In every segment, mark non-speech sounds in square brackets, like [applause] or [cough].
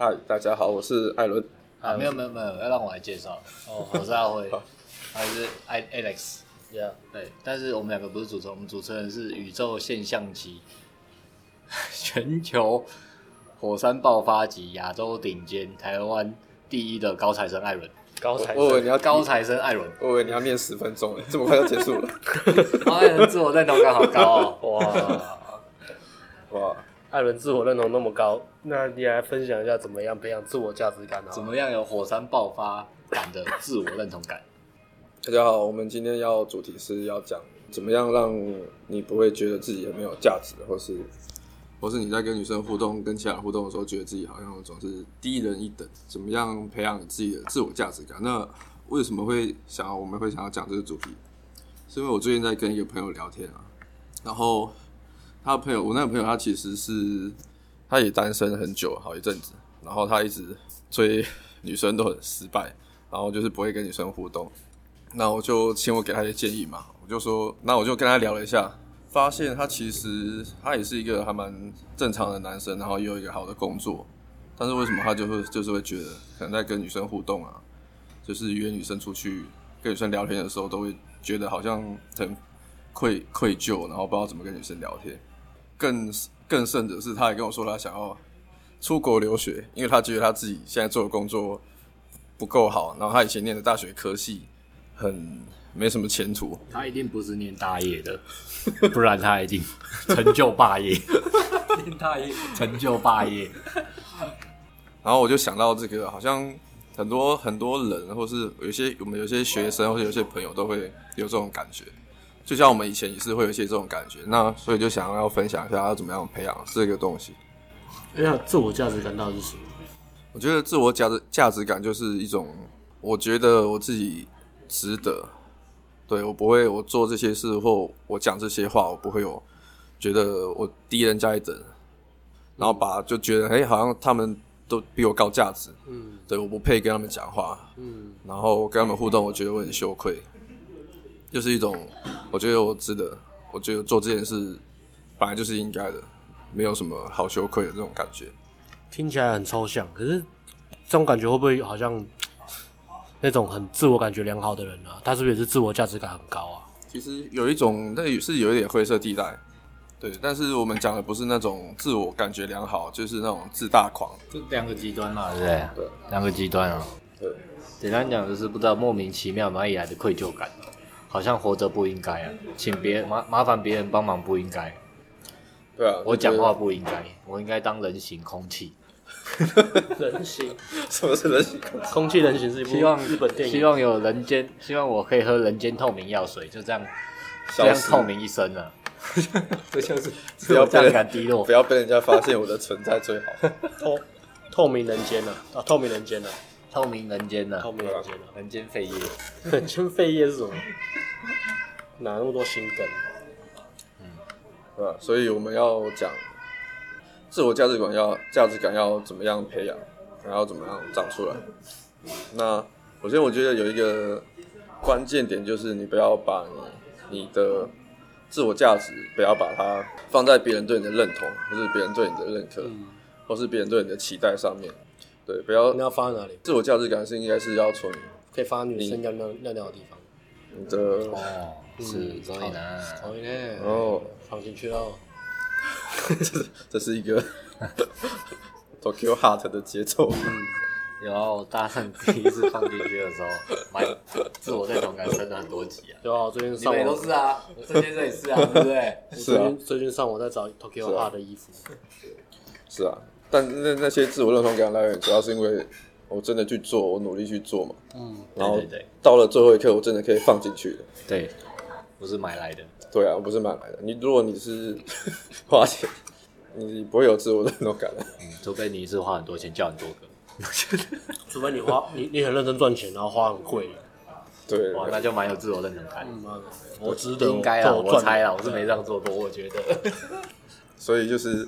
嗨，大家好，我是艾伦。啊，没有没有没有，要让我来介绍。哦，[laughs] 我是阿辉，还是艾 Alex，Yeah，对。但是我们两个不是主持人，我们主持人是宇宙现象级、[laughs] 全球火山爆发级、亚洲顶尖、台湾第一的高材生艾伦。高材生，我以为你要高材生艾伦，我以为你要念十分钟了，这么快就结束了。[laughs] 艾伦自我认同感好高哦！哇哇，艾伦自我认同那么高，那你来分享一下怎么样培养自我价值感呢？怎么样有火山爆发感的自我认同感？[laughs] 大家好，我们今天要主题是要讲怎么样让你不会觉得自己很没有价值，或是。或是你在跟女生互动、跟其他人互动的时候，觉得自己好像总是低人一等，怎么样培养你自己的自我价值感？那为什么会想要我们会想要讲这个主题？是因为我最近在跟一个朋友聊天啊，然后他的朋友，我那个朋友他其实是他也单身很久好一阵子，然后他一直追 [laughs] 女生都很失败，然后就是不会跟女生互动。那我就请我给他一些建议嘛，我就说，那我就跟他聊了一下。发现他其实他也是一个还蛮正常的男生，然后也有一个好的工作，但是为什么他就会就是会觉得可能在跟女生互动啊，就是约女生出去跟女生聊天的时候，都会觉得好像很愧愧疚，然后不知道怎么跟女生聊天。更更甚者是，他还跟我说他想要出国留学，因为他觉得他自己现在做的工作不够好，然后他以前念的大学科系很没什么前途。他一定不是念大业的。不然他一定成就霸业，[laughs] 念大业成就霸业。[laughs] 然后我就想到这个，好像很多很多人，或是有些我们有些学生，或者有些朋友都会有这种感觉。就像我们以前也是会有一些这种感觉。那所以就想要分享一下，要怎么样培养这个东西。哎呀，自我价值感到底是什么？我觉得自我价值价值感就是一种，我觉得我自己值得。对，我不会，我做这些事或我讲这些话，我不会有觉得我低人家一等，然后把就觉得哎，好像他们都比我高价值，嗯，对，我不配跟他们讲话，嗯，然后跟他们互动，我觉得我很羞愧，就是一种我觉得我值得，我觉得做这件事本来就是应该的，没有什么好羞愧的这种感觉。听起来很抽象，可是这种感觉会不会好像？那种很自我感觉良好的人啊，他是不是也是自我价值感很高啊？其实有一种，那也是有一点灰色地带，对。但是我们讲的不是那种自我感觉良好，就是那种自大狂，就两个极端嘛，对不对？对，两个极端啊。对，简单讲就是不知道莫名其妙哪里来的愧疚感，好像活着不应该啊，请别人麻麻烦别人帮忙不应该。对啊，我讲话不应该，我应该当人形空气。[laughs] 人形？[laughs] 什么是人形？空气人形是一部日本电影。希望有人间，希望我可以喝人间透明药水，就这样，这样透明一生了。[laughs] 这像是不要被感低落，不要被人家发现我的存在最好。透透明人间呢？啊，透明人间呢？透明人间呢？透明人间呢？人间废叶。人间废叶是什么？哪那么多心梗？嗯，对吧？所以我们要讲。自我价值观要价值感要怎么样培养，然后怎么样长出来？那首先我觉得有一个关键点就是你不要把你你的自我价值不要把它放在别人对你的认同，或是别人对你的认可，嗯、或是别人对你的期待上面。对，不要。你要放在哪里？自我价值感是应该是要从可以放在女生尿尿尿尿的地方。你的哦，是所以呢，所以呢，哦，放进去喽。[laughs] 这这是一个 [laughs] Tokyo Heart 的节奏。嗯，然后大圣第一次放进去的时候，蛮自我认同感升了很多级啊。对啊，最近上网都是啊，我这边这也是啊，对不对？[laughs] 是啊，最近上网在找 Tokyo Heart 的衣服。是啊，但那那些自我认同感来源，主要是因为我真的去做，我努力去做嘛。嗯，然后到了最后一刻，我真的可以放进去的。对，不是买来的。对啊，我不是买来的。你如果你是 [laughs] 花钱，你不会有自我认同感的。嗯，除非你一次花很多钱叫很多个，[laughs] 除非你花你你很认真赚钱，然后花很贵。对，哇，那就蛮有自我认同感。嗯，我值得，应该啊，我猜啊，我是没这样做过，我觉得。所以就是，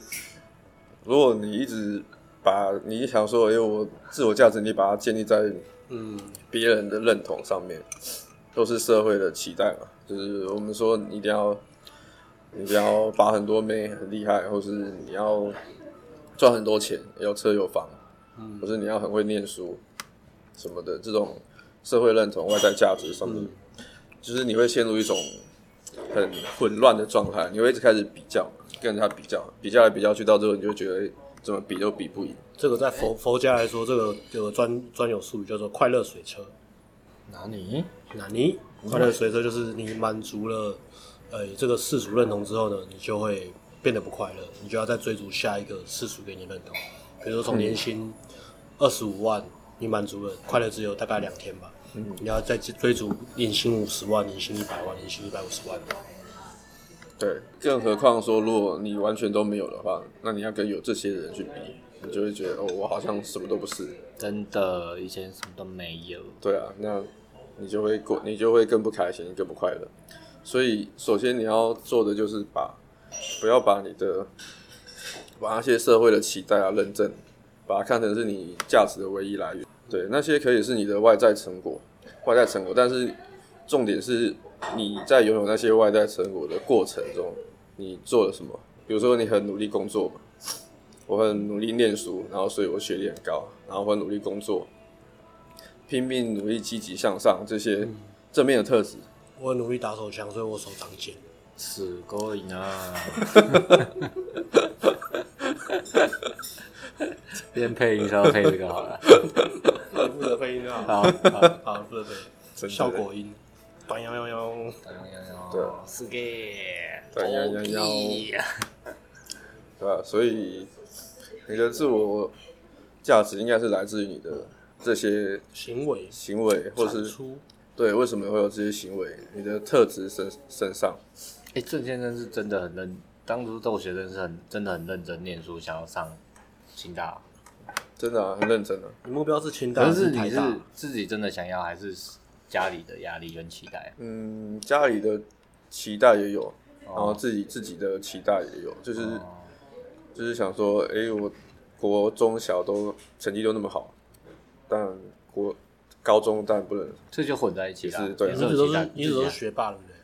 如果你一直把你想说，因为我自我价值，你把它建立在嗯。别人的认同上面，都是社会的期待嘛。就是我们说，你一定要，你一定要把很多妹很厉害，或是你要赚很多钱，有车有房，嗯，或是你要很会念书什么的，这种社会认同、外在价值上面，嗯、就是你会陷入一种很混乱的状态，你会一直开始比较，跟人家比较，比较来比较去，到最后你就觉得怎么比都比不赢。这个在佛佛家来说，这个有个专专有术语叫做快乐水车。哪里？哪里？快乐水车就是你满足了呃这个世俗认同之后呢，你就会变得不快乐，你就要再追逐下一个世俗给你认同。比如说从年薪二十五万，你满足了快乐只有大概两天吧，嗯，你要再追逐年薪五十万、年薪一百万、年薪一百五十万。对，更何况说，如果你完全都没有的话，那你要跟有这些人去比。你就会觉得哦，我好像什么都不是。真的，以前什么都没有。对啊，那你就会过，你就会更不开心，更不快乐。所以，首先你要做的就是把，不要把你的，把那些社会的期待啊、认证，把它看成是你价值的唯一来源。对，那些可以是你的外在成果，外在成果，但是重点是你在拥有那些外在成果的过程中，你做了什么？比如说，你很努力工作嘛。我很努力念书，然后所以我学历很高，然后我很努力工作，拼命努力积极向上，这些正面的特质。我很努力打手枪，所以我手长茧。是够瘾啊！[laughs] [laughs] 边配音要配这个好了，负责配音就好。好，好，负责配效果音。短幺幺幺，短幺幺幺，对，是个短幺幺幺，对吧？所以。你的自我价值应该是来自于你的这些行为、行为，或是出对，为什么会有这些行为？你的特质身身上。哎，郑先生是真的很认，当初窦学生是很真的很认真念书，想要上清大，真的啊，很认真的。你目标是清大，但是你是自己真的想要，还是家里的压力跟期待？嗯，家里的期待也有，然后自己自己的期待也有，就是。哦就是想说，哎、欸，我国中小都成绩都那么好，但国高中当然不能，这就混在一起了。是，对，一直都是一直都是学霸，对不对？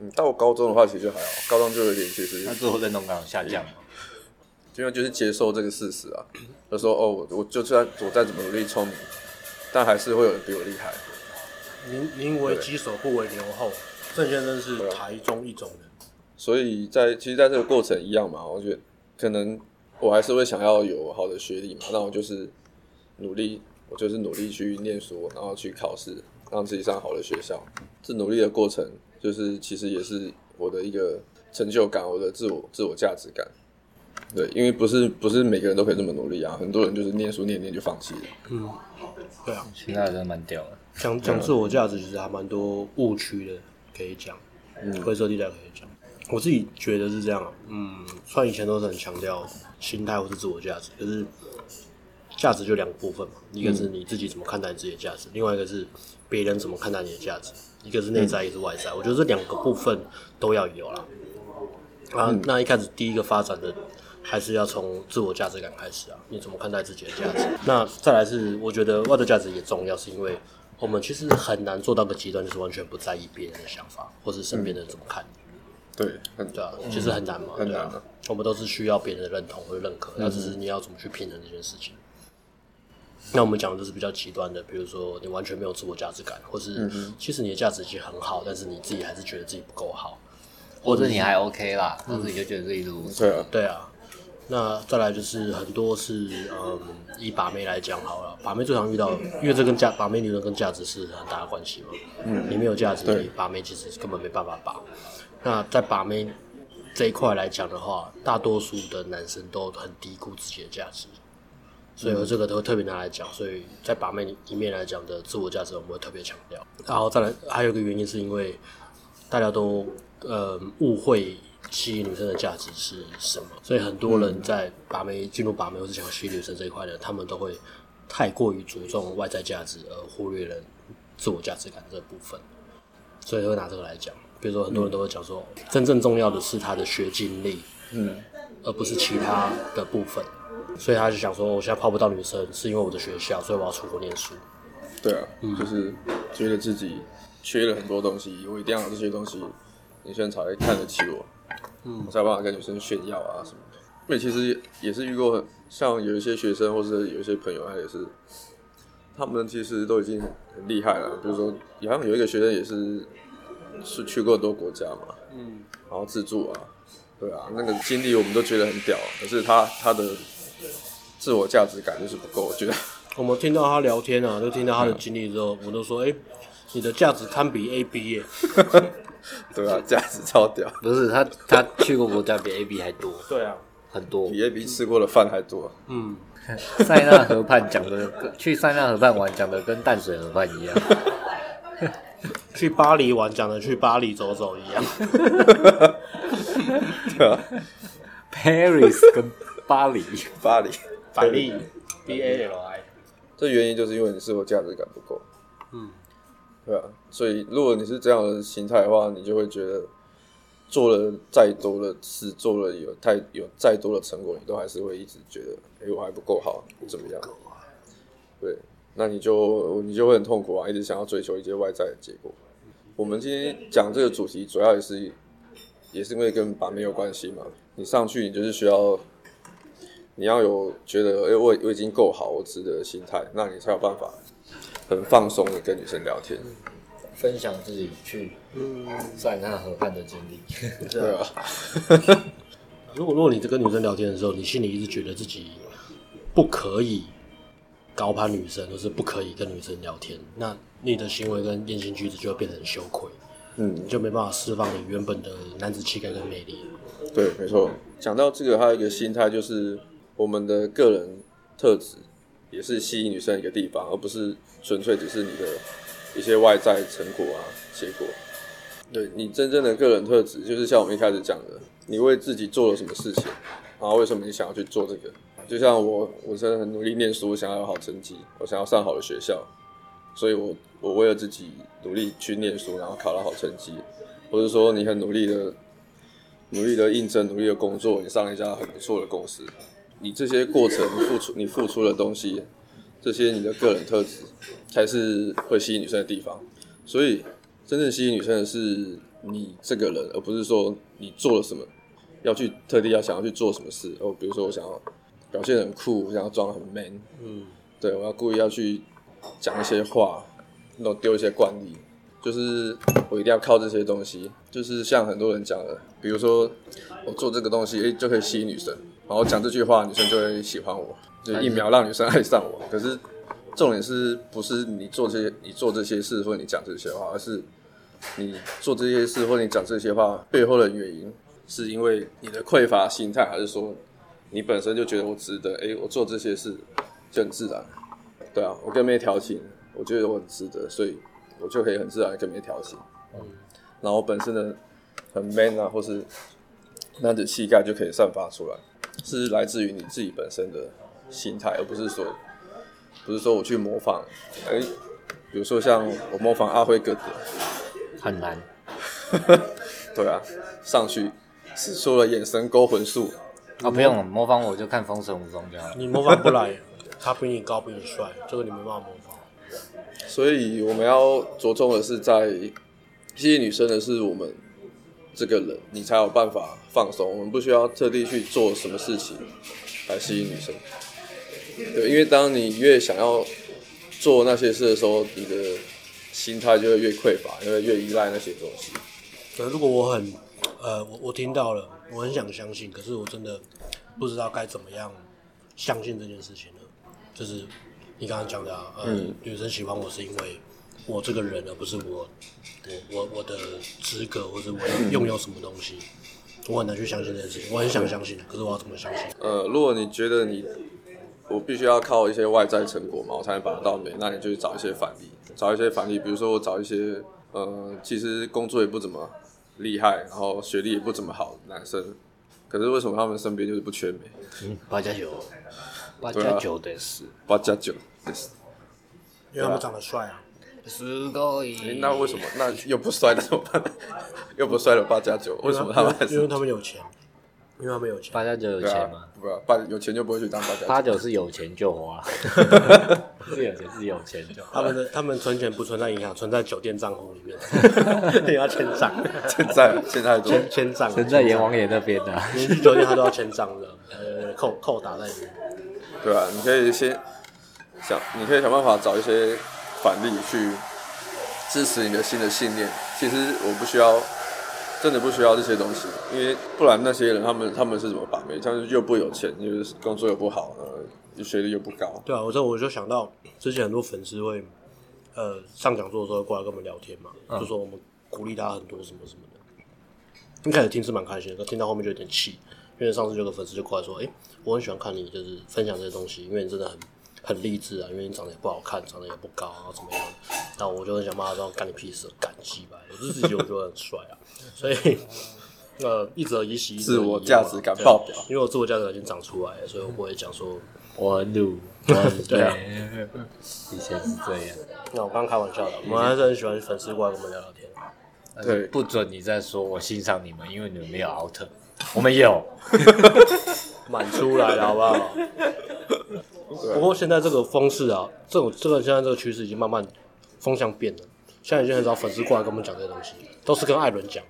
嗯，到高中的话其实就还好，高中就有点其实。那之后认同感下降嘛？因为就是接受这个事实啊，[clears throat] 就说哦，我我就算我再怎么努力聪明，但还是会有人比我厉害。宁宁为鸡首不为牛后，郑先生是台中一中人，所以在其实，在这个过程一样嘛，我觉得。可能我还是会想要有好的学历嘛，那我就是努力，我就是努力去念书，然后去考试，让自己上好的学校。这努力的过程，就是其实也是我的一个成就感，我的自我自我价值感。对，因为不是不是每个人都可以这么努力啊，很多人就是念书念念就放弃了。嗯，对啊，现在真的蛮屌的。讲讲自我价值，其实还蛮多误区的，可以讲，嗯，灰色地带可以讲。我自己觉得是这样，嗯，虽然以前都是很强调心态或是自我价值，可是价值就两个部分嘛，一个是你自己怎么看待你自己的价值，另外一个是别人怎么看待你的价值，一个是内在，一个是外在。我觉得这两个部分都要有啦。啊，那一开始第一个发展的还是要从自我价值感开始啊，你怎么看待自己的价值？那再来是我觉得外在价值也重要，是因为我们其实很难做到个极端，就是完全不在意别人的想法或是身边的人怎么看你。对，很对啊，其实很难嘛，很难啊。我们都是需要别人的认同或认可，那只是你要怎么去平衡这件事情。那我们讲的就是比较极端的，比如说你完全没有自我价值感，或是其实你的价值已经很好，但是你自己还是觉得自己不够好，或者你还 OK 啦，但是你就觉得自己如对啊，对啊。那再来就是很多是嗯，以把妹来讲好了，把妹最常遇到，因为这跟价把妹理论跟价值是很大的关系嘛。嗯，你没有价值，你把妹其实根本没办法把。那在把妹这一块来讲的话，大多数的男生都很低估自己的价值，所以我这个都会特别拿来讲。所以在把妹里面来讲的自我价值，我们会特别强调。然后再来，还有一个原因是因为大家都呃误会吸引女生的价值是什么，所以很多人在把妹进入把妹或是想吸引女生这一块呢，他们都会太过于注重外在价值，而忽略了自我价值感这部分，所以会拿这个来讲。比如说，很多人都会讲说，嗯、真正重要的是他的学经历，嗯，而不是其他的部分。所以他就想说，我现在泡不到女生，是因为我的学校，所以我要出国念书。对啊，嗯、就是觉得自己缺了很多东西，我一定要有这些东西，女生才会看得起我，嗯，我才有办法跟女生炫耀啊什么的。因为其实也是遇过像有一些学生或是有一些朋友，他也是，他们其实都已经很厉害了。比如说，好像有一个学生也是是去过很多国家嘛，嗯，然后自助啊，对啊，那个经历我们都觉得很屌，可是他他的自我价值感就是不够，我觉得。[laughs] 我们听到他聊天啊，就听到他的经历之后，我都说，哎、欸，你的价值堪比 A B 耶。[laughs] [laughs] 对啊，价值超屌。不是他，他去过国家比 A B 还多。对啊，很多。比 A B 吃过的饭还多。嗯。塞纳河畔讲的，去塞纳河畔玩讲的跟淡水河畔一样。[laughs] 去巴黎玩讲的去巴黎走走一样。[laughs] 对啊。Paris 跟巴黎，巴黎，巴黎。B A L I，这原因就是因为你自我价值感不够，嗯，对啊，所以如果你是这样的心态的话，你就会觉得做了再多的事，做了有太有再多的成果，你都还是会一直觉得，哎，我还不够好，怎么样？对，那你就你就会很痛苦啊，一直想要追求一些外在的结果。我们今天讲这个主题，主要也是也是因为跟把妹有关系嘛。你上去，你就是需要。你要有觉得，哎、欸，我我已经够好，我值得的心态，那你才有办法很放松的跟女生聊天，分享自己去塞纳河畔的经历。对啊。[laughs] 如果如果你在跟女生聊天的时候，你心里一直觉得自己不可以高攀女生，或是不可以跟女生聊天，那你的行为跟言行举止就会变成羞愧，嗯，你就没办法释放你原本的男子气概跟魅力。对，没错。讲到这个，还有一个心态就是。我们的个人特质也是吸引女生的一个地方，而不是纯粹只是你的一些外在成果啊、结果。对，你真正的个人特质，就是像我们一开始讲的，你为自己做了什么事情，然后为什么你想要去做这个？就像我，我真的很努力念书，想要有好成绩，我想要上好的学校，所以我我为了自己努力去念书，然后考到好成绩，或者说你很努力的努力的应征、努力的工作，你上了一家很不错的公司。你这些过程付出，你付出的东西，这些你的个人特质，才是会吸引女生的地方。所以，真正吸引女生的是你这个人，而不是说你做了什么，要去特地要想要去做什么事。哦，比如说我想要表现很酷，我想要装很 man，嗯，对，我要故意要去讲一些话，那种丢一些惯例，就是我一定要靠这些东西。就是像很多人讲的，比如说我做这个东西，诶，就可以吸引女生。然后讲这句话，女生就会喜欢我，就一秒让女生爱上我。可是重点是不是你做这些，你做这些事或者你讲这些话，而是你做这些事或者你讲这些话背后的原因，是因为你的匮乏心态，还是说你本身就觉得我值得？哎，我做这些事就很自然，对啊，我跟妹调情，我觉得我很值得，所以我就可以很自然的跟妹调情。嗯，然后我本身的很 man 啊，或是男子气概就可以散发出来。是来自于你自己本身的心态，而不是说，不是说我去模仿，哎，比如说像我模仿阿辉哥哥，很难。[laughs] 对啊，上去使出了眼神勾魂术。啊，不用模仿，我就看《封神武功》就好。你模仿不来，[laughs] 他比你高，比你帅，这个你没办法模仿。所以我们要着重的是在吸引女生的是我们。这个人，你才有办法放松。我们不需要特地去做什么事情来吸引女生。对，因为当你越想要做那些事的时候，你的心态就会越匮乏，因为越依赖那些东西。可如果我很，呃，我我听到了，我很想相信，可是我真的不知道该怎么样相信这件事情了。就是你刚刚讲的啊，呃，嗯，女生喜欢我是因为。我这个人，而不是我，我我我的资格，或者我拥有什么东西，我很难去相信这件事情。我很想相信，可是我要怎么相信？呃，如果你觉得你，我必须要靠一些外在成果嘛，我才能把得到美，那你就去找一些反例，找一些反例，比如说我找一些，呃，其实工作也不怎么厉害，然后学历也不怎么好的男生，可是为什么他们身边就是不缺美？嗯，八加九，八加九的是，八加九的是，因为他们长得帅啊。是可以、欸。那为什么？那又不摔了怎么办？[laughs] 又不摔了八加九，为什么他们还是？因为他们有钱。因为他们有钱。八加九有钱吗？不、啊，八有钱就不会去当八加九。八九是有钱就花。是有钱是有钱就。他们的他们存钱不存在银行，存在酒店账户里面。[laughs] 你要签账。签账，签太多。签签账。存在阎王爷那边的。连去酒店他都要签账的，呃，扣扣打在里面。对啊，你可以先想，你可以想办法找一些反例去支持你的新的信念。其实我不需要，真的不需要这些东西，因为不然那些人他们他们是怎么把妹？他们又不有钱，又工作又不好，呃，学历又不高。对啊，我这我就想到之前很多粉丝会呃上讲座的时候过来跟我们聊天嘛，嗯、就说我们鼓励他很多什么什么的。一开始听是蛮开心的，但听到后面就有点气。因为上次有个粉丝就过来说：“哎、欸，我很喜欢看你，就是分享这些东西，因为你真的很很励志啊，因为你长得也不好看，长得也不高啊，怎么样？”然后我就很想骂他说：“干你屁事，干鸡巴！”我自己我觉得很帅啊，所以 [laughs] 呃，一则以喜，自我价值感爆表。因为我自我价值感已经长出来了，所以我不会讲说我很努，对啊，以前是这样。那我刚开玩笑的，我们还是很喜欢粉丝过来跟我们聊聊天。对，不准你再说我欣赏你们，因为你们没有 out。我们有 [laughs] 满出来了，好不好？不过现在这个风势啊，这种这个现在这个趋势已经慢慢风向变了。现在已经很少粉丝过来跟我们讲这些东西，都是跟艾伦讲。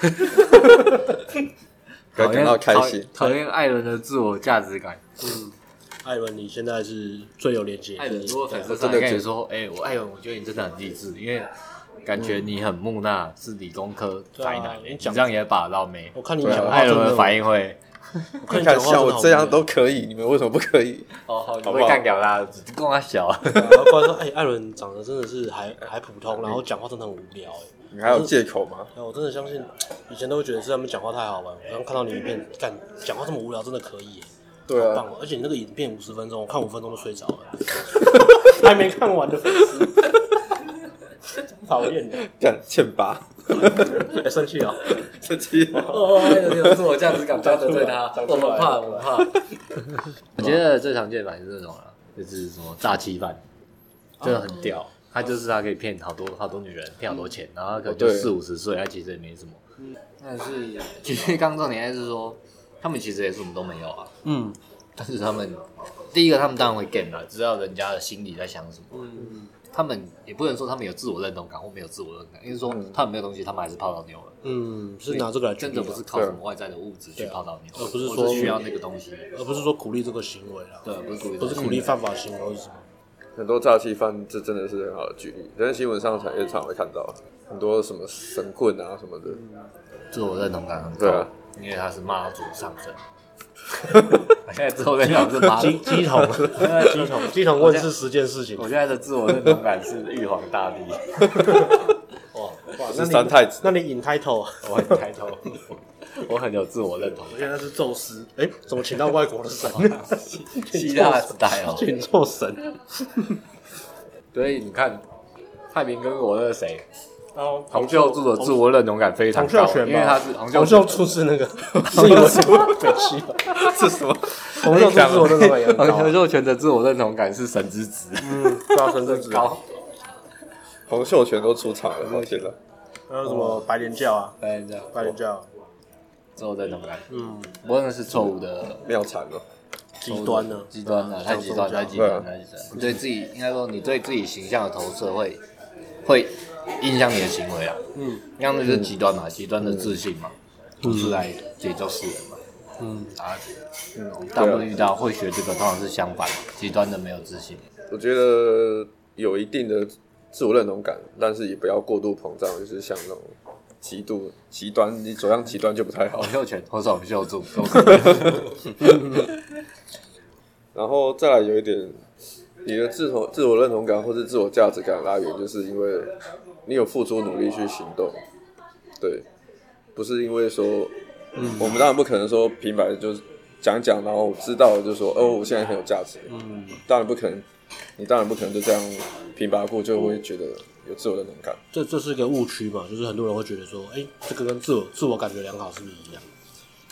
[laughs] 感觉到开心，讨厌艾伦的自我价值感。嗯，艾伦，你现在是最有连接。艾伦，如果粉丝真的跟你说，哎、欸，我艾伦，我觉得你真的很励志，因为。感觉你很木讷，是理工科宅男，你这样也把到没？我看你讲，艾伦的反应会，[laughs] 你看像我这样都可以，你们为什么不可以？哦，好，你会干掉他，跟他小。[laughs] 然后过来说，哎，艾伦长得真的是还还普通，然后讲话真的很无聊，哎，你还有借口吗？我真的相信，以前都会觉得是他们讲话太好玩，我刚看到你影片，干讲话这么无聊，真的可以，对啊，棒，而且你那个影片五十分钟，我看五分钟就睡着了，[laughs] 还没看完的粉丝。讨厌的，这样欠巴，[laughs] 生气哦，[laughs] 生气哦，有自我价值感，不要得罪他，我们怕，我们怕。我觉得最常见的是这种啊，就是什么诈欺犯，真的很屌。他就是他可以骗好多好多女人，骗好多钱，然后他可能就四五十岁，他其实也没什么。但是 [laughs] 其实刚重点还是说，他们其实也什么都没有啊。嗯，但是他们第一个，他们当然会 game 了，知道人家的心里在想什么。嗯。他们也不能说他们有自我认同感或没有自我认同感，因为说他们没有东西，他们还是泡到妞了。嗯，是拿这个来真的不是靠什么外在的物质去泡到妞，而不是说需要那个东西，而不是说鼓励这个行为啊。对，不是鼓励，不是鼓励犯法行为是什么？很多诈欺犯，这真的是很好的举例，在新闻上也常会看到很多什么神棍啊什么的，自我认同感很高，对啊，因为他是妈祖上身。[laughs] 现在之后在讲是妈乩乩童，乩童乩童问是十件事情。我现在的自我认同感是玉皇大帝。哇哇，是三太子？那你引抬头？我很抬头，我很有自我认同。我现在是宙斯，哎，怎么请到外国的神？希腊时代哦，请错神。所以你看，太平跟我那个谁？洪秀柱的自我认同感非常高，因为他是洪秀柱是那个，[laughs] 是一个什么北七吧？[laughs] [laughs] 是什么？洪秀柱自我认同感也高。洪秀全的自我认同感是神之子，嗯，对神之子高。洪秀全都出场了，我觉得。还有什么白莲教啊？白莲教，白莲教，自我认同感，嗯，我认为是错误的，妙惨了，极端了，极端了，太极端，太极端，太极端。你对自己应该说，你对自己形象的投射会会。影响你的行为啊，嗯，那样子就是极端嘛，极端的自信嘛，不是来解救世人嘛，嗯啊，嗯，大部分遇到会学这个，通常是相反，极端的没有自信。我觉得有一定的自我认同感，但是也不要过度膨胀，就是像那种极度极端，你走向极端就不太好。洪秀全或者洪秀柱，[laughs] [laughs] 然后再来有一点，你的自我自我认同感或是自我价值感的来源，就是因为。你有付出努力去行动，对，不是因为说，嗯，我们当然不可能说平白就是讲讲，然后知道了就说，哦，我现在很有价值，嗯，当然不可能，你当然不可能就这样平白过就会觉得有自我的能感。这这是一个误区嘛，就是很多人会觉得说，哎，这个跟自我自我感觉良好是不是一样？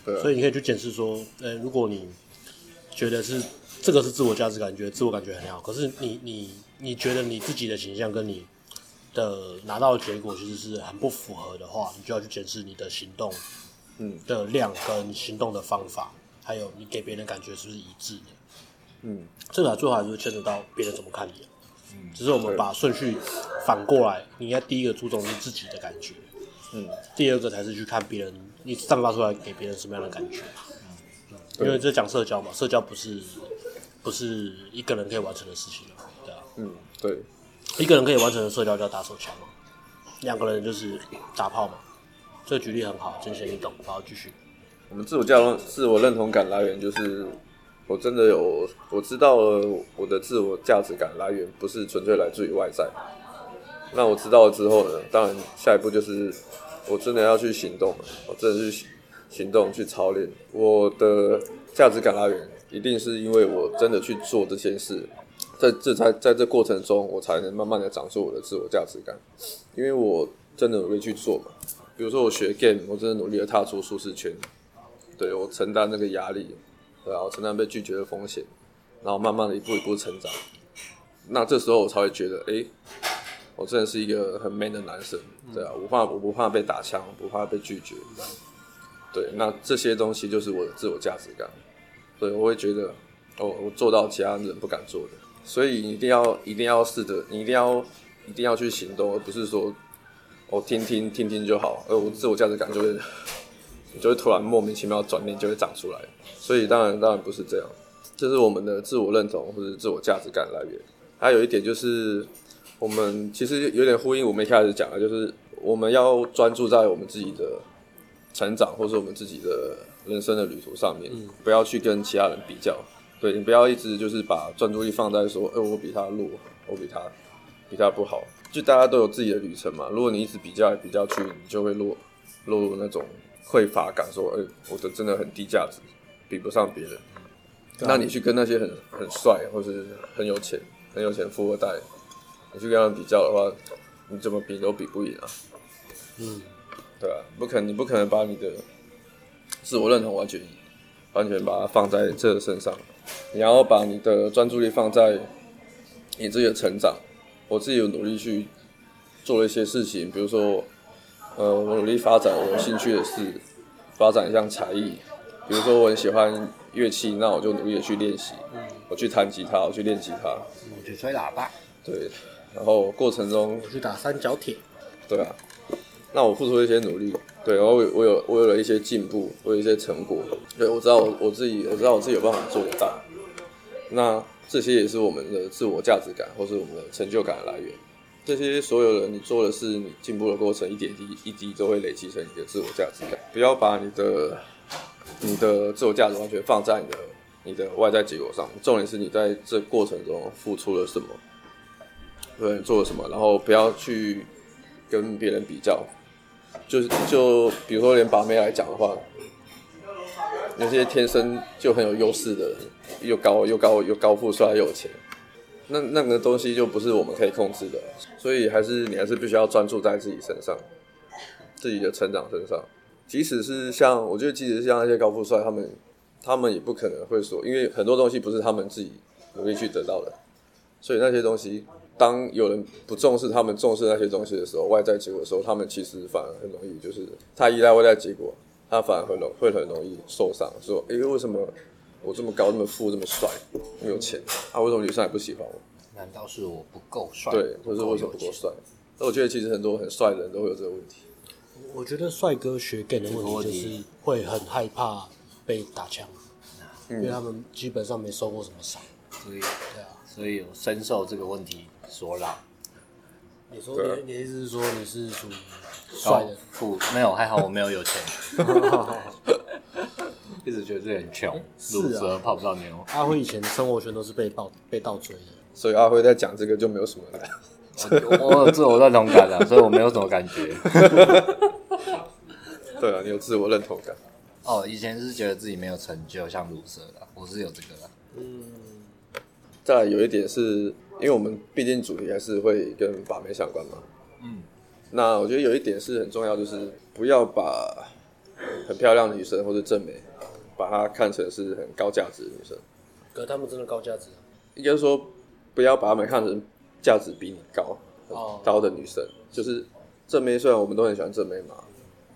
对，所以你可以去检视说，呃，如果你觉得是这个是自我价值感，觉得自我感觉很好，可是你你你觉得你自己的形象跟你。的拿到的结果其实是很不符合的话，你就要去检视你的行动，嗯，的量跟行动的方法，还有你给别人感觉是不是一致的，嗯，这个最后还是牵扯到别人怎么看你，嗯，只是我们把顺序反过来，你应该第一个注重是自己的感觉，嗯，第二个才是去看别人，你散发出来给别人什么样的感觉，嗯，因为这讲社交嘛，社交不是不是一个人可以完成的事情，对啊，嗯，对，一个人可以完成的社交叫打手枪嘛，两个人就是打炮嘛，这个举例很好，浅显易懂，然后继续。我们自我价自我认同感来源就是，我真的有我知道了我的自我价值感来源不是纯粹来自于外在。那我知道了之后呢，当然下一步就是我真的要去行动了，我真的去行动去操练。我的价值感来源一定是因为我真的去做这件事，在这在在这过程中，我才能慢慢的长出我的自我价值感，因为我真的努力去做嘛。比如说我学 game，我真的努力的踏出舒适圈。对，我承担那个压力，对啊，我承担被拒绝的风险，然后慢慢的一步一步成长。那这时候我才会觉得，哎，我真的是一个很 man 的男生，对啊，我不怕，我不怕被打枪，不怕被拒绝。对，那这些东西就是我的自我价值感。所以，我会觉得，哦，我做到其他人不敢做的。所以你一定要，一定要试着，你一定要，一定要去行动，而不是说，我听听听听就好，而我自我价值感就会。[laughs] 就会突然莫名其妙转念就会长出来，所以当然当然不是这样，这是我们的自我认同或者自我价值感来源。还有一点就是，我们其实有点呼应我们一开始讲的，就是我们要专注在我们自己的成长，或是我们自己的人生的旅途上面，不要去跟其他人比较。对，你不要一直就是把专注力放在说，哎，我比他弱，我比他比他不好。就大家都有自己的旅程嘛，如果你一直比较来比较去，你就会落落入那种。匮乏感，说：“哎、欸，我的真的很低价值，比不上别人。嗯”那你去跟那些很很帅，或是很有钱、很有钱富二代，你去跟他们比较的话，你怎么比都比不赢啊！嗯，对啊，不可能，你不可能把你的自我认同完全完全把它放在这个身上。你要把你的专注力放在你自己的成长。我自己有努力去做了一些事情，比如说。呃，我努力发展我有兴趣的事，发展一项才艺，比如说我很喜欢乐器，那我就努力的去练习。我去弹吉他，我去练吉他。我去吹喇叭。对，然后过程中我去打三角铁。对啊，那我付出一些努力，对，然后我有我有我有了一些进步，我有一些成果。对，我知道我我自己我知道我自己有办法做得到。那这些也是我们的自我价值感，或是我们的成就感的来源。这些所有的你做的事，你进步的过程，一点一滴一滴都会累积成你的自我价值感。不要把你的你的自我价值完全放在你的你的外在结果上，重点是你在这过程中付出了什么，对，做了什么，然后不要去跟别人比较。就就比如说连把妹来讲的话，那些天生就很有优势的，又高又高又高富帅又有钱。那那个东西就不是我们可以控制的，所以还是你还是必须要专注在自己身上，自己的成长身上。即使是像我觉得，即使是像那些高富帅，他们他们也不可能会说，因为很多东西不是他们自己努力去得到的，所以那些东西，当有人不重视他们重视那些东西的时候，外在结果的时候，他们其实反而很容易就是太依赖外在结果，他反而很容会很容易受伤，说，哎，为什么？我这么高，这么富，这么帅，这么有钱，啊，为什么女生还不喜欢我？难道是我不够帅？对，或者为什么不够帅？那我觉得其实很多很帅的人都会有这个问题。我觉得帅哥学 gay 的问题就是会很害怕被打枪，嗯、因为他们基本上没受过什么伤，所以对啊，所以有深受这个问题所扰。你说你你的意思是说你是属于帅的？富没有，还好我没有有钱。[laughs] 一直觉得自己很穷，鲁蛇泡不到妞。阿辉以前生活圈都是被倒被倒追的，所以阿辉在讲这个就没有什么了。我有自我认同感啊，[laughs] 所以我没有什么感觉。对啊，你有自我认同感。哦，以前是觉得自己没有成就，像鲁蛇的，我是有这个的。嗯。再来有一点是，因为我们毕竟主题还是会跟把妹相关嘛。嗯。那我觉得有一点是很重要，就是不要把。很漂亮的女生或者正美，把她看成是很高价值的女生。可是她们真的高价值？应该说，不要把她们看成价值比你高很高的女生。Oh. 就是正妹，虽然我们都很喜欢正妹嘛，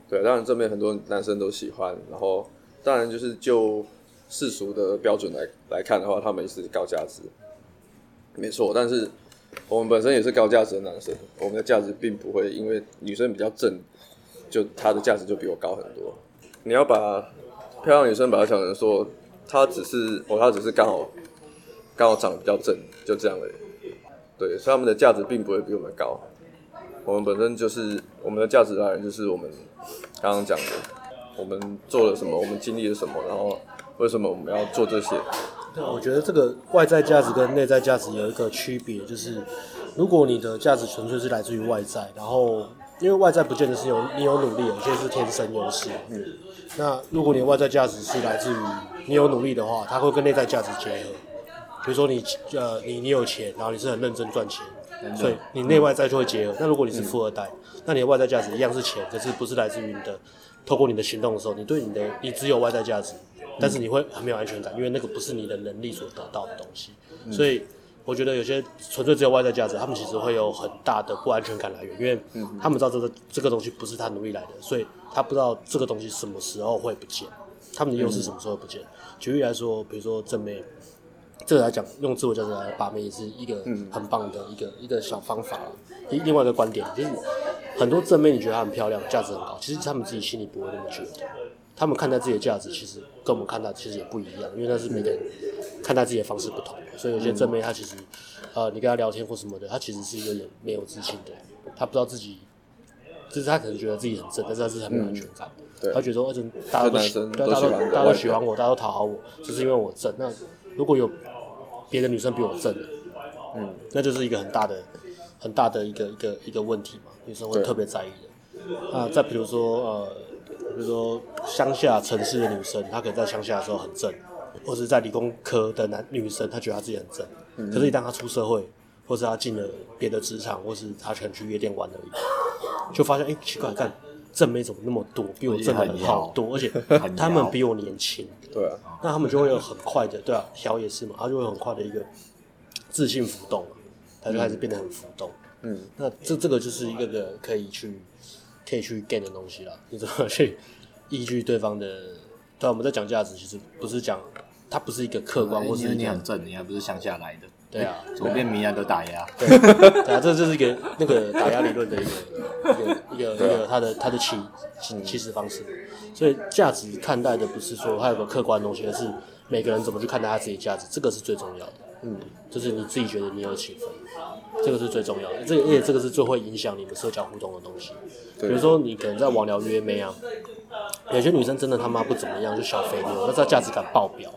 对，当然正妹很多男生都喜欢。然后，当然就是就世俗的标准来来看的话，她们也是高价值，没错。但是我们本身也是高价值的男生，我们的价值并不会因为女生比较正。就她的价值就比我高很多。你要把漂亮女生把她想成说，她只是哦，她只是刚好刚好长得比较正，就这样而已。对，所以他们的价值并不会比我们高。我们本身就是我们的价值来源，就是我们刚刚讲的，我们做了什么，我们经历了什么，然后为什么我们要做这些。对，我觉得这个外在价值跟内在价值有一个区别，就是如果你的价值纯粹是来自于外在，然后因为外在不见得是有你有努力，有些是天生优势。嗯。那如果你的外在价值是来自于你有努力的话，它会跟内在价值结合。比如说你呃你你有钱，然后你是很认真赚钱，嗯、所以你内外在就会结合。嗯、那如果你是富二代，嗯、那你的外在价值一样是钱，可是不是来自于你的透过你的行动的时候，你对你的你只有外在价值。但是你会很没有安全感，因为那个不是你的能力所得到的东西，嗯、所以我觉得有些纯粹只有外在价值，他们其实会有很大的不安全感来源，因为他们知道这个这个东西不是他努力来的，所以他不知道这个东西什么时候会不见，他们的优势什么时候不见。嗯、举例来说，比如说正面，这个来讲用自我价值来把妹也是一个很棒的一个一个小方法。另另外一个观点就是，很多正面你觉得她很漂亮，价值很高，其实他们自己心里不会那么觉得。他们看待自己的价值，其实跟我们看待其实也不一样，因为那是每个人看待自己的方式不同。所以有些正妹，她其实，呃，你跟她聊天或什么的，她其实是一个人没有自信的，她不知道自己，就是她可能觉得自己很正，但是她是很没有安全感。嗯、她觉得说，而且大家都喜，大家都大家都喜欢我，大家都讨好我，就是因为我正。那如果有别的女生比我正，嗯，那就是一个很大的、很大的一个一个一个问题嘛，女生会特别在意的。那，再比如说，呃。比如说乡下城市的女生，她可能在乡下的时候很正，或者在理工科的男女生，她觉得她自己很正。嗯、可是，一旦她出社会，或是她进了别的职场，或是她可能去夜店玩而已，就发现哎、欸，奇怪，看正妹怎么那么多，比我正的人好多，而且他们比我年轻。对啊，那他们就会有很快的，对啊，小也是嘛，他就会很快的一个自信浮动，他就开始变得很浮动。嗯，那这这个就是一个个可以去。可以去 gain 的东西了，[laughs] 你怎么去依据对方的？对，我们在讲价值，其实不是讲，它不是一个客观，或是你很正，你还不是乡下来的。对啊，[laughs] 左边明暗都打压。对啊，这这是一个那个打压理论的一个一个一个一个他的他的起起起始方式。所以价值看待的不是说它有个客观的东西，而是每个人怎么去看待他自己价值，这个是最重要的。嗯，就是你自己觉得你有几分，这个是最重要的。这而且这个是最会影响你们社交互动的东西。比如说你可能在网聊约妹啊，有些女生真的他妈不怎么样，就小肥妞，那这价值感爆表。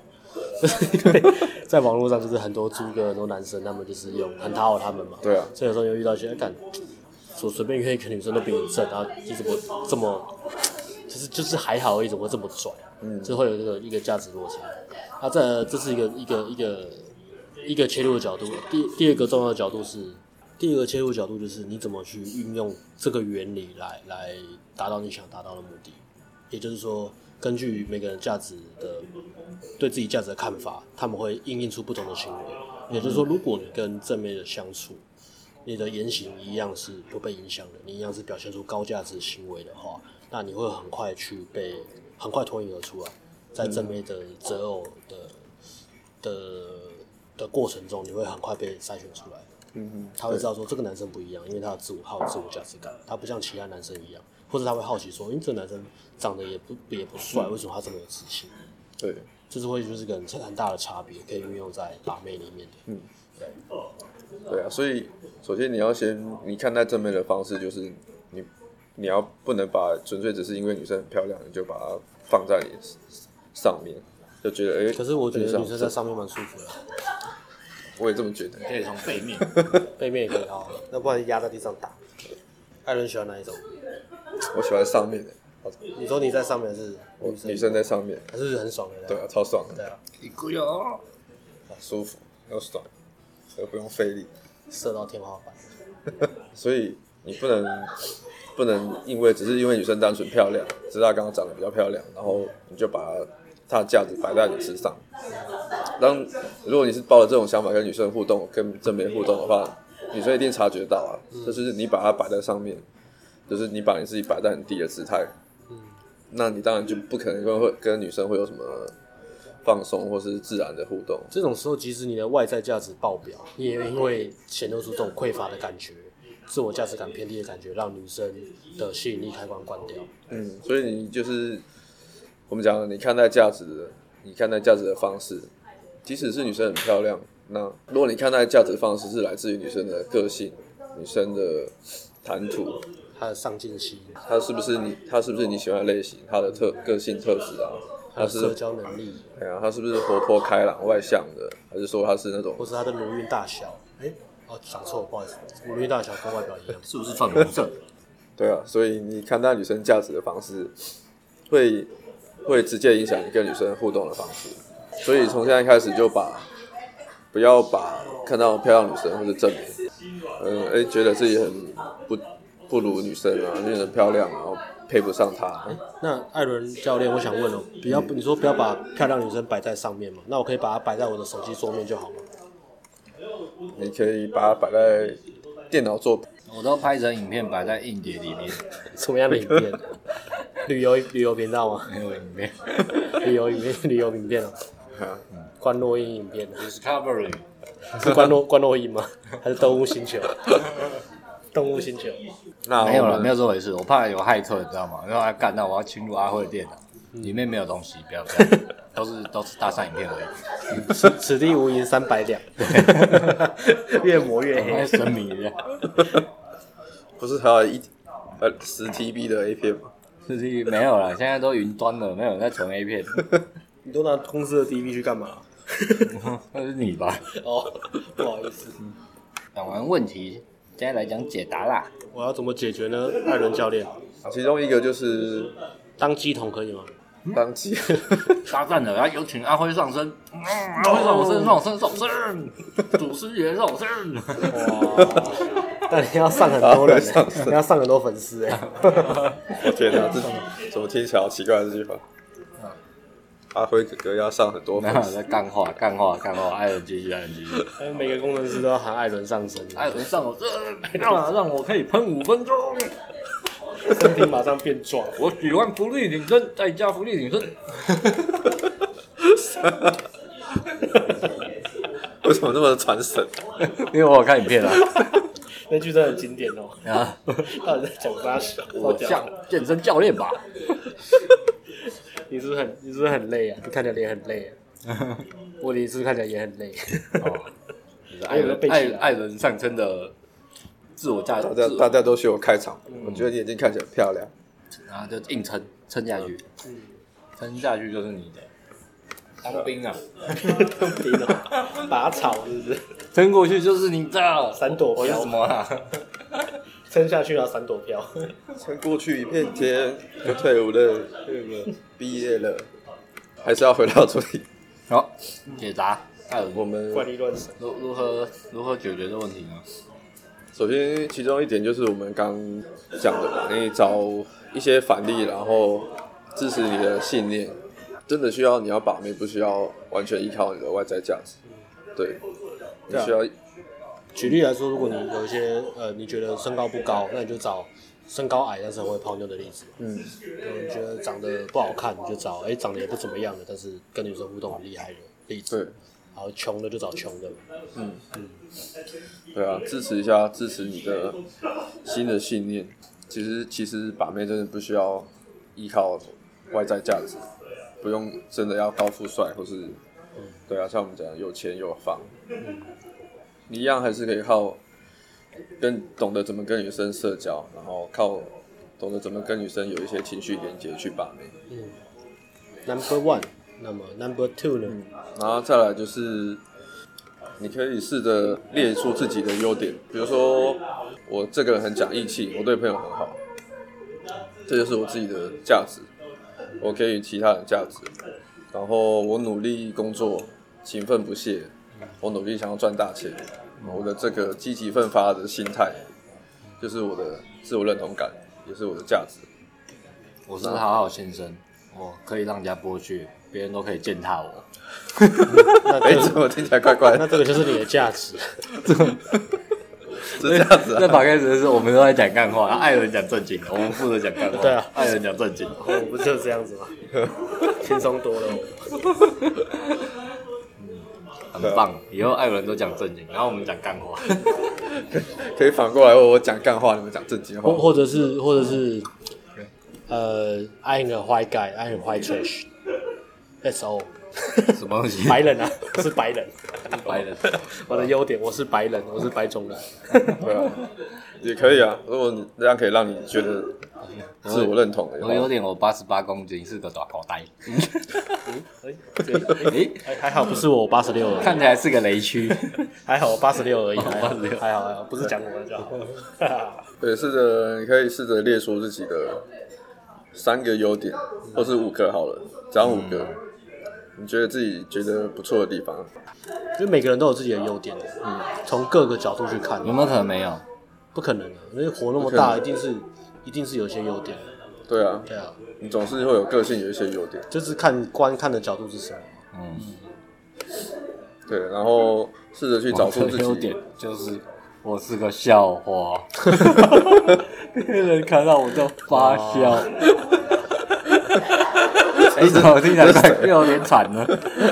因 [laughs] 为在网络上就是很多猪哥很多男生，他们就是用很讨好他们嘛。对啊。所以有时候又遇到一些敢，说随便约一个女生都比你正，然后你怎么这么，就是就是还好而已，怎么会这么拽？嗯。就会有这个一个价值落差。啊，这这是一个一个一个一个切入的角度。第第二个重要的角度是。第二个切入角度就是你怎么去运用这个原理来来达到你想达到的目的，也就是说，根据每个人价值的对自己价值的看法，他们会应应出不同的行为。也就是说，如果你跟正面的相处，你的言行一样是不被影响的，你一样是表现出高价值行为的话，那你会很快去被很快脱颖而出啊，在正面的择偶的的的过程中，你会很快被筛选出来。嗯嗯，他会知道说这个男生不一样，因为他有自我好自我价值感，他不像其他男生一样，或者他会好奇说，因为这个男生长得也不也不帅，为什么他这么有自信？对，这是会就是个很很大的差别，可以运用在把妹里面的。嗯，对，对啊，所以首先你要先你看待正面的方式就是你你要不能把纯粹只是因为女生很漂亮，你就把它放在你上面，就觉得哎，欸、可是我觉得女生在上面蛮舒服的。我也这么觉得，可以从背面，[laughs] 背面也可以好。那不然压在地上打。艾伦喜欢哪一种？我喜欢上面的。你说你在上面是女生，女生在上面，还是很爽的？对啊，超爽的。对啊，一个哟，舒服又爽，又不用费力，射到天花板。[laughs] 所以你不能不能因为只是因为女生单纯漂亮，知道她刚刚长得比较漂亮，然后你就把她的价值摆在你身上。当如果你是抱着这种想法跟女生互动、跟正面互动的话，女生一定察觉到啊。嗯、就是你把它摆在上面，就是你把你自己摆在很低的姿态，嗯，那你当然就不可能会跟女生会有什么放松或是自然的互动。这种时候，即使你的外在价值爆表，你也因为显露出这种匮乏的感觉、自我价值感偏低的感觉，让女生的吸引力开关关掉。嗯，所以你就是我们讲，你看待价值的，你看待价值的方式。即使是女生很漂亮，那如果你看待价值方式是来自于女生的个性、女生的谈吐、她的上进心，她是不是你，她是不是你喜欢的类型，她的特个性特质啊，她是社交能力，哎呀，她是不是活泼开朗、外向的，还是说她是那种，或是她的乳晕大小？哎、欸，哦，讲错，不好意思，乳晕大小跟外表一样，是不是粉红色？[laughs] 对啊，所以你看待女生价值的方式，会会直接影响你跟女生互动的方式。所以从现在开始就把，不要把看到漂亮女生或者正面，嗯，哎，觉得自己很不不如女生啊，女生漂亮，然后配不上她。欸、那艾伦教练，我想问哦，不要你说不要把漂亮女生摆在上面嘛？那我可以把它摆在我的手机桌面就好吗？你可以把它摆在电脑桌。我都拍成影片摆在硬碟里面。[laughs] 什么样的影片？旅游旅游频道吗？没有影片。旅游影片，旅游影片 [laughs] 哦。关洛音影片，Discovery 是关洛关洛音吗？还是动物星球？[laughs] 动物星球？那没有了，没有这回事。我怕有骇客，你知道吗？然后他干到我要侵入阿慧的电脑，里面没有东西，不要不要，[laughs] 都是都是大上影片而已。此此地无银三百两，越磨越黑，神明一样。不是还有一呃十 TB 的 A 片吗？十 TB 没有了，现在都云端了，没有人在存 A 片。[laughs] 你都拿公司的 DV 去干嘛？[laughs] 那是你吧？哦，不好意思。讲完问题，现在来讲解答啦。我要怎么解决呢？艾伦教练，其中一个就是当鸡桶可以吗？当乩搭讪的，然后有请阿辉上身。阿辉上身，上身，上身，祖师爷上身。哇！但你要上很多人，[laughs] 你要上很多粉丝哎。[laughs] 我天哪，这怎么听起来好奇怪这句话？阿辉哥哥要上很多粉丝，在干话，干话，干话，艾伦继续，艾伦继续。每个工程师都要喊艾伦上身，艾伦上我身，让让我可以喷五分钟，[laughs] 身体马上变壮。我喜欢福利挺身，再加福利挺身。[laughs] 为什么那么传神？因为我有看影片啊，[laughs] 那句真的很经典哦。啊，到底在讲啥？我像健身教练吧。你是不是很，你是不是很累啊？你看起来也很累啊。我你是不是看起来也很累？哦，艾伦艾艾伦上身的自我价值，大家大家都学我开场，我觉得你眼睛看起来很漂亮，然后就硬撑撑下去，撑下去就是你的。当兵啊，当兵啊，[laughs] 拔草是不是？撑过去就是你的闪躲飘什么啊？撑下去啊闪躲飘，撑过去一片天，就退伍了，退伍了，毕业了，还是要回到这里。好，解答。那我们怪力乱神，如如何如何解决这问题呢？首先，其中一点就是我们刚讲的嘛，你找一些反例，然后支持你的信念。真的需要你要把妹，不需要完全依靠你的外在价值。对，你需要。举例来说，如果你有一些呃，你觉得身高不高，那你就找身高矮但是很会泡妞的例子。嗯，你觉得长得不好看，你就找哎、欸、长得也不怎么样的，但是跟女生互动很厉害的例子。对，然后穷的就找穷的。嗯嗯，对啊，支持一下，支持你的新的信念。其实其实把妹真的不需要依靠外在价值，不用真的要高富帅或是，嗯、对啊，像我们讲有钱有房。嗯你一样还是可以靠跟懂得怎么跟女生社交，然后靠懂得怎么跟女生有一些情绪连接去把妹。嗯，Number one，那么 Number two 呢？嗯，然后再来就是，你可以试着列出自己的优点，比如说我这个人很讲义气，我对朋友很好，这就是我自己的价值，我给予其他人价值，然后我努力工作，勤奋不懈，我努力想要赚大钱。我的这个积极奋发的心态，就是我的自我认同感，也是我的价值。我是好好先生，我可以让人家剥削，别人都可以践踏我。[laughs] 哎，怎么听起来怪怪的？那这个就是你的价值。[laughs] 是这样子啊。那刚开始是，我们都在讲干话，艾伦讲正经的，我们负责讲干话。对啊，艾伦讲正经，我们不就是这样子吗？[laughs] 轻松多了。很棒，以后艾伦都讲正经，然后我们讲干话，可以反过来我讲干话，你们讲正经话，或或者是或者是，呃，I'm a white guy, I'm a white trash, all. 什么东西？白人啊，我是白人，白人。我的优点，我是白人，我是白种人。对啊，也可以啊。如果你这样可以让你觉得自我认同的，我优点，我八十八公斤，是个大口袋。哎，还好不是我八十六，看起来是个雷区。还好我八十六而已，八十六，还好还好，不是讲我的就好。对，试着你可以试着列出自己的三个优点，或是五个好了，讲五个。你觉得自己觉得不错的地方，因为每个人都有自己的优点，嗯，从各个角度去看，有没有可能没有？不可能的，因为活那么大，一定是一定是有一些优点。对啊，对啊，你总是会有个性，有一些优点，就是看观看的角度是什么。嗯，对，然后试着去找出自己。优点，就是我是个笑话，[laughs] [laughs] 别人看到我就发笑。你怎么听起来又有点惨了？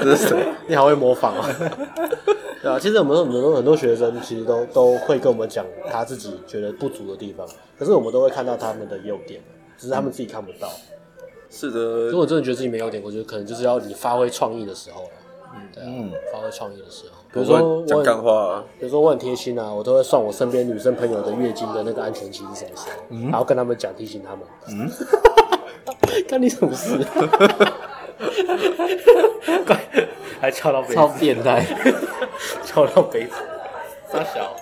这是谁？[laughs] 你好会模仿啊！[laughs] 对啊，其实我们很多很多学生其实都都会跟我们讲他自己觉得不足的地方，可是我们都会看到他们的优点，只是他们自己看不到。是的，如果真的觉得自己没优点，我觉得可能就是要你发挥创意的时候了。嗯，对啊，发挥创意的时候，比如说讲干话，比如说我很贴心啊，我都会算我身边女生朋友的月经的那个安全期是什么时候，然后跟他们讲，提醒他们。嗯。干你什么事？[laughs] 还翘到杯子，超变态，[laughs] 翘到杯子，三小。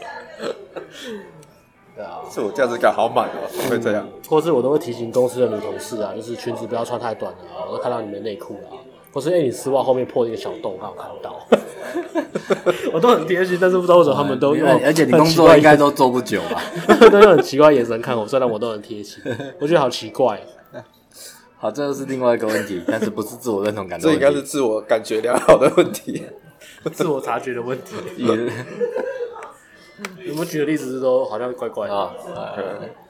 对啊，是我价值感好满哦，会这样？或是我都会提醒公司的女同事啊，就是裙子不要穿太短了啊，我都看到你们内裤了啊。或是哎，你丝袜后面破一个小洞，刚好看到。[laughs] 我都很贴心，但是不知道为什么他们都用，而且你工作应该都做不久吧？都用很奇怪眼神看我，虽然我都很贴心，我觉得好奇怪。好，这是另外一个问题，[laughs] 但是不是自我认同感的问题。这应该是自我感觉良好的问题，[laughs] 自我察觉的问题。[laughs] 有没有举的例子都好像怪怪的啊？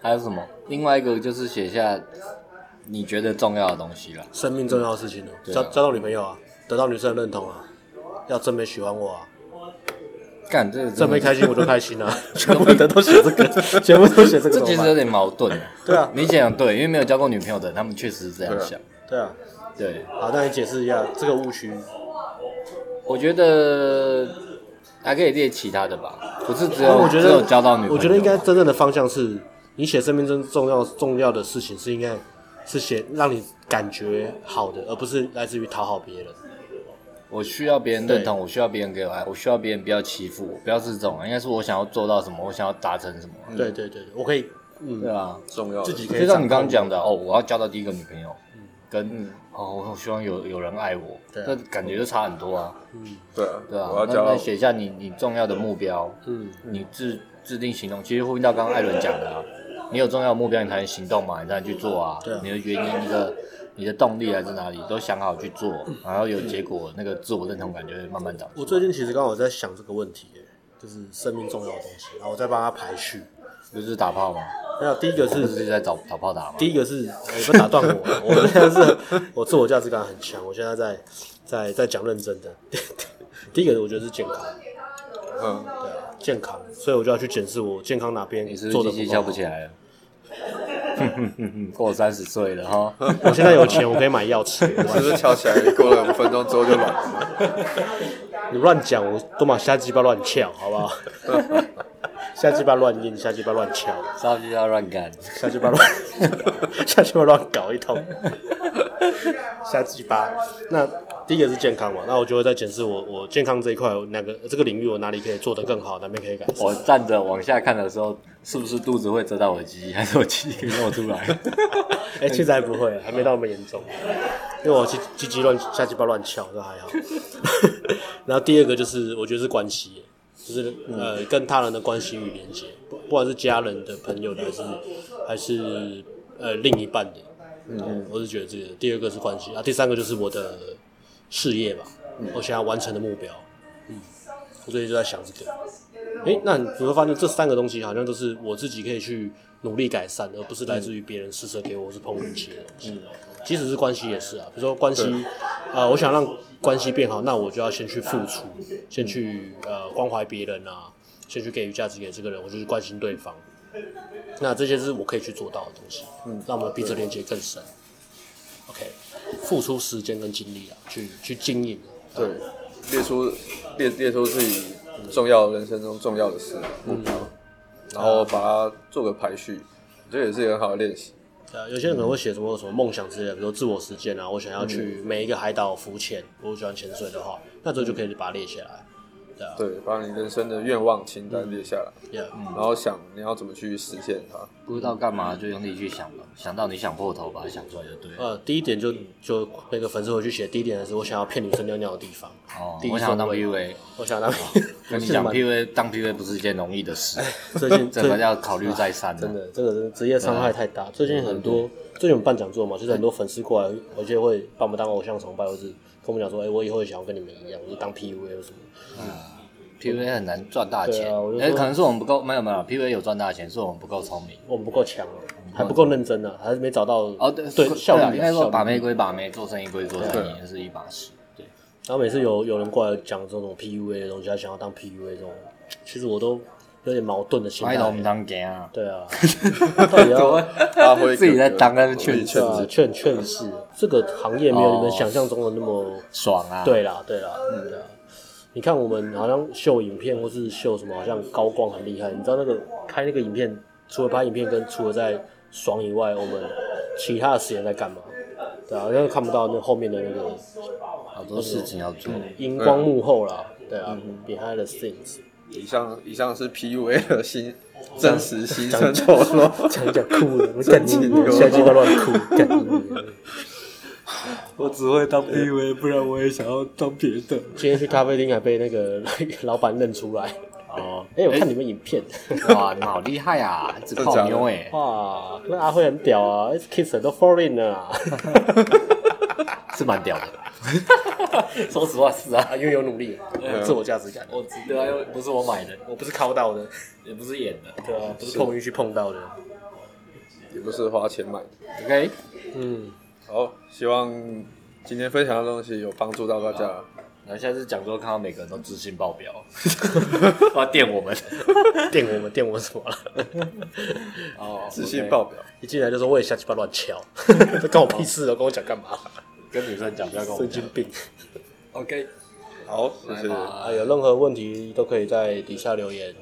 还有什么？另外一个就是写下你觉得重要的东西了，生命重要的事情了，交交到女朋友啊，得到女生的认同啊，要正妹喜欢我啊。干这个正妹开心我就开心啊，[laughs] 全部的都写这个，[laughs] 全部都写这个。这其实有点矛盾。对啊，你想想对，因为没有交过女朋友的，他们确实是这样想。对啊，对。好，那你解释一下这个误区。我觉得还可以列其他的吧，不是只有我觉得只有交到女朋友。我觉得应该真正的方向是，你写生命中重要重要的事情是应该是写让你感觉好的，而不是来自于讨好别人。我需要别人认同，我需要别人给我爱，我需要别人不要欺负我，不要是这种，应该是我想要做到什么，我想要达成什么。对对对，我可以，嗯，对啊，重要，自己可以。就像你刚刚讲的，哦，我要交到第一个女朋友，跟哦，我希望有有人爱我，那感觉就差很多啊。嗯，对啊，对啊。那那写下你你重要的目标，嗯，你制制定行动，其实呼应到刚刚艾伦讲的啊，你有重要的目标，你才能行动嘛，你才能去做啊。对，你的原因一个。你的动力来自哪里？都想好去做，然后有结果，那个自我认同感就会慢慢长。我最近其实刚好在想这个问题，就是生命重要的东西，然后我在帮他排序。就是打炮吗？没有，第一个是自己在找找炮打吗？第一个是你不打断我，我现在是我自我价值感很强，我现在在在在讲认真的。[laughs] 第一个我觉得是健康，嗯，对啊，健康，所以我就要去检视我健康哪边做的不好。不起来了。[laughs] 哼哼哼哼，过三十岁了哈，我现在有钱，我可以买药吃。我是不是翘起来，过了五分钟之后就软了？你乱讲，我都把瞎鸡巴乱翘，好不好？[laughs] 瞎鸡巴乱印，瞎鸡巴乱翘，瞎鸡巴乱干，瞎鸡巴乱，[laughs] 瞎鸡巴乱搞一通，[laughs] 瞎鸡巴。那第一个是健康嘛，那我就会在检视我我健康这一块，哪个这个领域我哪里可以做得更好，哪边可以改善。我站着往下看的时候，是不是肚子会遮到我的鸡鸡，还是我鸡鸡可以露出来？哎、[laughs] 欸，现在还不会，还没到那么严重，因为我鸡鸡鸡乱下鸡巴乱翘都还好。[laughs] 然后第二个就是我觉得是关系，就是呃跟他人的关系与连接，不不管是家人的、朋友的，还是还是呃另一半的，嗯嗯，我是觉得这个第二个是关系啊，第三个就是我的。事业吧，我想要完成的目标，嗯，我最近就在想这个。诶、欸，那你会发现这三个东西好像都是我自己可以去努力改善，而不是来自于别人施舍给我，或是碰运气的东西。即使是关系也是啊，比如说关系，啊、呃，我想让关系变好，那我就要先去付出，先去呃关怀别人啊，先去给予价值给这个人，我就是关心对方。那这些是我可以去做到的东西，嗯，让我们彼此连接更深。OK。付出时间跟精力啊，去去经营。对，列出列列出自己重要人生中重要的事目标，嗯、然后把它做个排序，我觉得也是一个很好的练习。呃，有些人可能会写什么什么梦想之类的，比如说自我实践啊，我想要去每一个海岛浮潜，我喜欢潜水的话，那这就可以把它列起来。对，把你人生的愿望清单列下来，嗯、然后想你要怎么去实现它。不知道干嘛就用力去想吧，想到你想破头把它想出来就对了。呃，第一点就就那个粉丝回去写，第一点的是我想要骗女生尿尿的地方。哦，第一我想要当 PUA，我想当。[laughs] 跟你讲 PUA 当 PUA 不是一件容易的事，[laughs] 最近 [laughs] 这个要考虑再三。真的，这个职业伤害太大。最近很多，最近我们办讲座嘛，就是很多粉丝过来，有些会把我们当偶像崇拜，或是跟我们讲说，哎，我以后也想要跟你们一样，我就当 PUA 或什么。嗯。PUA 很难赚大钱，哎、啊，可能是我们不够，没有没有，PUA 有赚大钱，是我们不够聪明，我们不够强，还不够认真呢、啊，还是没找到哦，对对，效率。应该说把妹归把妹，做生意归做生意，也是一把事。对，然后每次有有人过来讲这种 PUA 的东西，他想要当 PUA 这种，其实我都有点矛盾的心态。对啊，[laughs] 到底要发挥自己在当，但是劝劝劝劝世，这个行业没有你们想象中的那么爽啊。对啦，对啦，嗯的。你看我们好像秀影片或是秀什么，好像高光很厉害。你知道那个拍那个影片，除了拍影片跟除了在爽以外，我们其他的时间在干嘛？对啊，好像看不到那后面的那个好多事情要做，荧光幕后啦，对啊，behind the scenes。以上以上是 PUA 的新真实心声丑陋，讲讲酷的，干你，下鸡巴乱哭。我只会当 PUA，不然我也想要当别的。今天去咖啡厅还被那个 [laughs] 老板认出来。哦，哎，我看你们影片，[laughs] 哇，你们好厉害啊，只泡妞哎。哇，那阿辉很屌啊，kiss 都 foreign 了啊，[laughs] 是蛮屌的。[laughs] 说实话是啊，因为有努力，自我价值感。我对啊，又不是我买的，我不是靠到的，[laughs] 也不是演的，对啊，不是碰运气碰到的，也不是花钱买的。OK，嗯。好，希望今天分享的东西有帮助到大家。那、啊、下次讲座看到每个人都自信爆表，[laughs] 要电我们，电我们，电我什么了？哦，自信爆表，一进来就说我也瞎鸡巴乱敲，这关我屁事哦，跟我讲干嘛？跟女生讲不要跟我讲。神经病。OK，好，谢谢。啊，有任何问题都可以在底下留言。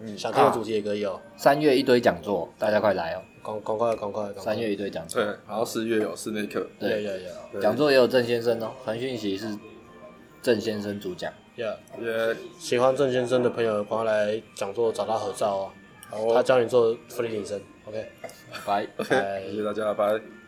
嗯，想听的主题也可以哦。三月一堆讲座，大家快来哦！赶赶快赶快！三月一堆讲座，对，然后四月有室内课，对对对，讲座也有郑先生哦，传讯息是郑先生主讲。Yeah，也喜欢郑先生的朋友，赶快来讲座找他合照哦。好，他教你做福利女生。OK，拜拜，[laughs] 谢谢大家，拜。